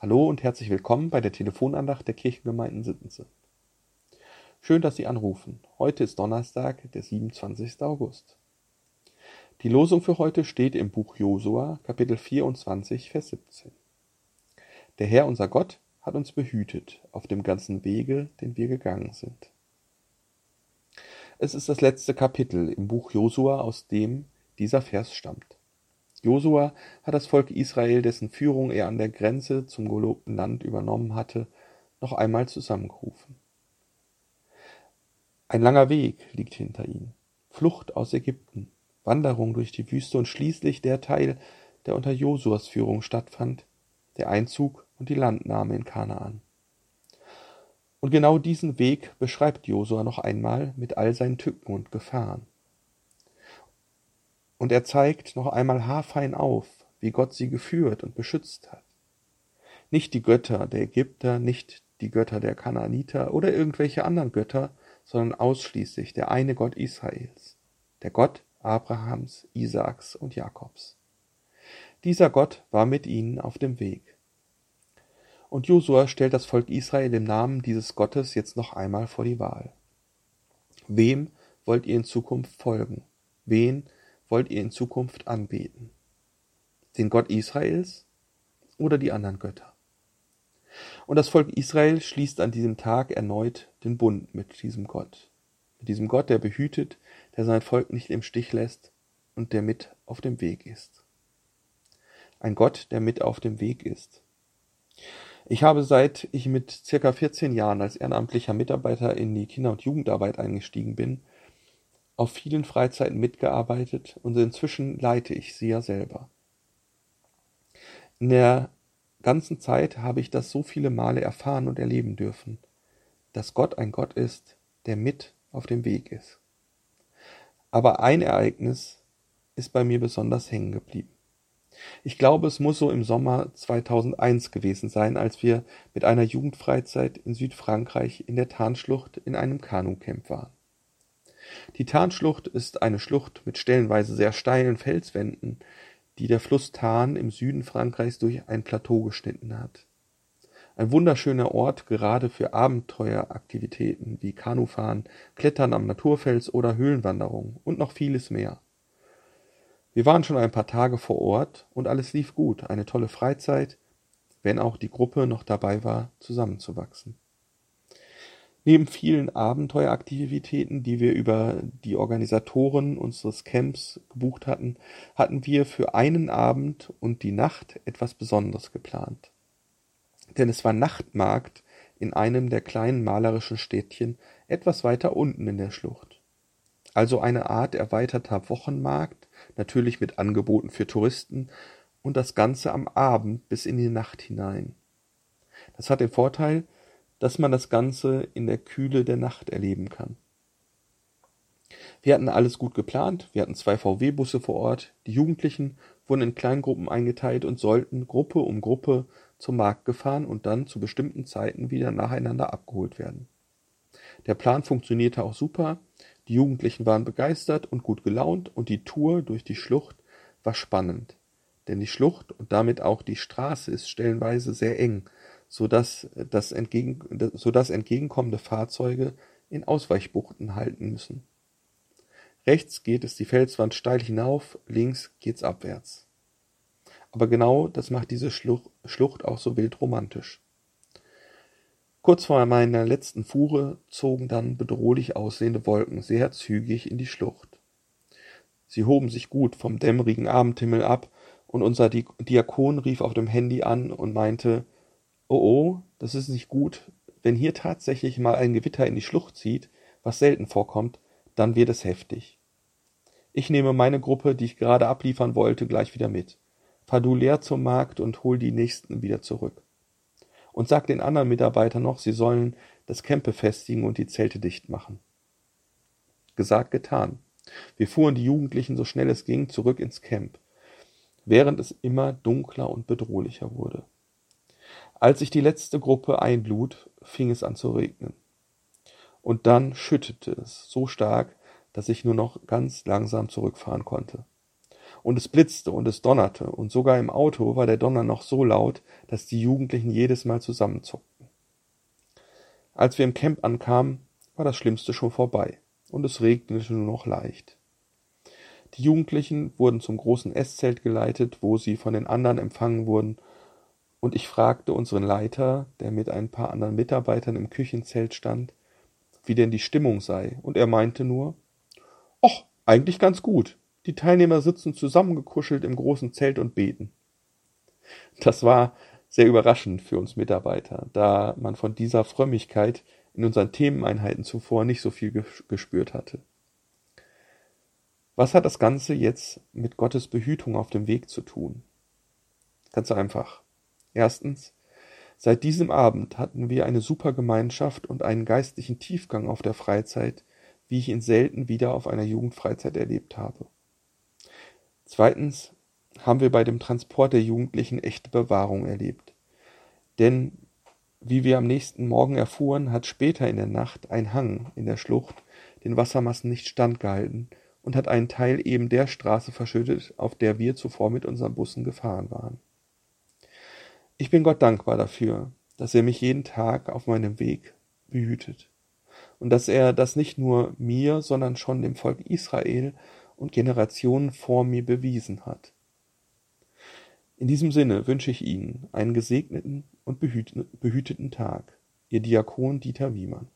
Hallo und herzlich willkommen bei der Telefonandacht der Kirchengemeinden Sittense. Schön, dass Sie anrufen. Heute ist Donnerstag, der 27. August. Die Losung für heute steht im Buch Josua, Kapitel 24, Vers 17. Der Herr unser Gott hat uns behütet auf dem ganzen Wege, den wir gegangen sind. Es ist das letzte Kapitel im Buch Josua, aus dem dieser Vers stammt. Josua hat das Volk Israel, dessen Führung er an der Grenze zum gelobten Land übernommen hatte, noch einmal zusammengerufen. Ein langer Weg liegt hinter ihnen. Flucht aus Ägypten, Wanderung durch die Wüste und schließlich der Teil, der unter Josuas Führung stattfand, der Einzug und die Landnahme in Kanaan. Und genau diesen Weg beschreibt Josua noch einmal mit all seinen Tücken und Gefahren. Und er zeigt noch einmal haarfein auf, wie Gott sie geführt und beschützt hat. Nicht die Götter der Ägypter, nicht die Götter der Kanaaniter oder irgendwelche anderen Götter, sondern ausschließlich der eine Gott Israels, der Gott Abrahams, Isaaks und Jakobs. Dieser Gott war mit ihnen auf dem Weg. Und Josua stellt das Volk Israel im Namen dieses Gottes jetzt noch einmal vor die Wahl. Wem wollt ihr in Zukunft folgen? Wen wollt ihr in Zukunft anbeten? Den Gott Israels oder die anderen Götter? Und das Volk Israel schließt an diesem Tag erneut den Bund mit diesem Gott. Mit diesem Gott, der behütet, der sein Volk nicht im Stich lässt und der mit auf dem Weg ist. Ein Gott, der mit auf dem Weg ist. Ich habe seit ich mit circa 14 Jahren als ehrenamtlicher Mitarbeiter in die Kinder- und Jugendarbeit eingestiegen bin, auf vielen Freizeiten mitgearbeitet und inzwischen leite ich sie ja selber. In der ganzen Zeit habe ich das so viele Male erfahren und erleben dürfen, dass Gott ein Gott ist, der mit auf dem Weg ist. Aber ein Ereignis ist bei mir besonders hängen geblieben. Ich glaube, es muss so im Sommer 2001 gewesen sein, als wir mit einer Jugendfreizeit in Südfrankreich in der Tarnschlucht in einem Kanucamp waren. Die Tarnschlucht ist eine Schlucht mit stellenweise sehr steilen Felswänden, die der Fluss Tarn im Süden Frankreichs durch ein Plateau geschnitten hat. Ein wunderschöner Ort gerade für Abenteueraktivitäten wie Kanufahren, Klettern am Naturfels oder Höhlenwanderung und noch vieles mehr. Wir waren schon ein paar Tage vor Ort und alles lief gut, eine tolle Freizeit, wenn auch die Gruppe noch dabei war, zusammenzuwachsen. Neben vielen Abenteueraktivitäten, die wir über die Organisatoren unseres Camps gebucht hatten, hatten wir für einen Abend und die Nacht etwas Besonderes geplant. Denn es war Nachtmarkt in einem der kleinen malerischen Städtchen etwas weiter unten in der Schlucht. Also eine Art erweiterter Wochenmarkt, natürlich mit Angeboten für Touristen und das Ganze am Abend bis in die Nacht hinein. Das hat den Vorteil, dass man das Ganze in der Kühle der Nacht erleben kann. Wir hatten alles gut geplant, wir hatten zwei VW-Busse vor Ort, die Jugendlichen wurden in Kleingruppen eingeteilt und sollten Gruppe um Gruppe zum Markt gefahren und dann zu bestimmten Zeiten wieder nacheinander abgeholt werden. Der Plan funktionierte auch super, die Jugendlichen waren begeistert und gut gelaunt und die Tour durch die Schlucht war spannend. Denn die Schlucht und damit auch die Straße ist stellenweise sehr eng, sodass, das entgegen, sodass entgegenkommende Fahrzeuge in Ausweichbuchten halten müssen. Rechts geht es die Felswand steil hinauf, links geht's abwärts. Aber genau das macht diese Schlucht auch so wild romantisch. Kurz vor meiner letzten Fuhre zogen dann bedrohlich aussehende Wolken sehr zügig in die Schlucht. Sie hoben sich gut vom dämmerigen Abendhimmel ab, und unser Diakon rief auf dem Handy an und meinte, Oh oh, das ist nicht gut. Wenn hier tatsächlich mal ein Gewitter in die Schlucht zieht, was selten vorkommt, dann wird es heftig. Ich nehme meine Gruppe, die ich gerade abliefern wollte, gleich wieder mit. Fahr du leer zum Markt und hol die nächsten wieder zurück. Und sag den anderen Mitarbeitern noch, sie sollen das Camp befestigen und die Zelte dicht machen. Gesagt, getan. Wir fuhren die Jugendlichen so schnell es ging zurück ins Camp, während es immer dunkler und bedrohlicher wurde. Als sich die letzte Gruppe einlud, fing es an zu regnen. Und dann schüttete es so stark, dass ich nur noch ganz langsam zurückfahren konnte. Und es blitzte und es donnerte, und sogar im Auto war der Donner noch so laut, dass die Jugendlichen jedes Mal zusammenzuckten. Als wir im Camp ankamen, war das Schlimmste schon vorbei, und es regnete nur noch leicht. Die Jugendlichen wurden zum großen Esszelt geleitet, wo sie von den anderen empfangen wurden, und ich fragte unseren Leiter, der mit ein paar anderen Mitarbeitern im Küchenzelt stand, wie denn die Stimmung sei, und er meinte nur, ”Och, eigentlich ganz gut. Die Teilnehmer sitzen zusammengekuschelt im großen Zelt und beten.“ Das war sehr überraschend für uns Mitarbeiter, da man von dieser Frömmigkeit in unseren Themeneinheiten zuvor nicht so viel gespürt hatte. Was hat das Ganze jetzt mit Gottes Behütung auf dem Weg zu tun? Ganz einfach. Erstens, seit diesem Abend hatten wir eine super Gemeinschaft und einen geistlichen Tiefgang auf der Freizeit, wie ich ihn selten wieder auf einer Jugendfreizeit erlebt habe. Zweitens haben wir bei dem Transport der Jugendlichen echte Bewahrung erlebt. Denn, wie wir am nächsten Morgen erfuhren, hat später in der Nacht ein Hang in der Schlucht den Wassermassen nicht standgehalten und hat einen Teil eben der Straße verschüttet, auf der wir zuvor mit unseren Bussen gefahren waren. Ich bin Gott dankbar dafür, dass er mich jeden Tag auf meinem Weg behütet und dass er das nicht nur mir, sondern schon dem Volk Israel und Generationen vor mir bewiesen hat. In diesem Sinne wünsche ich Ihnen einen gesegneten und behüteten Tag. Ihr Diakon Dieter Wiemann.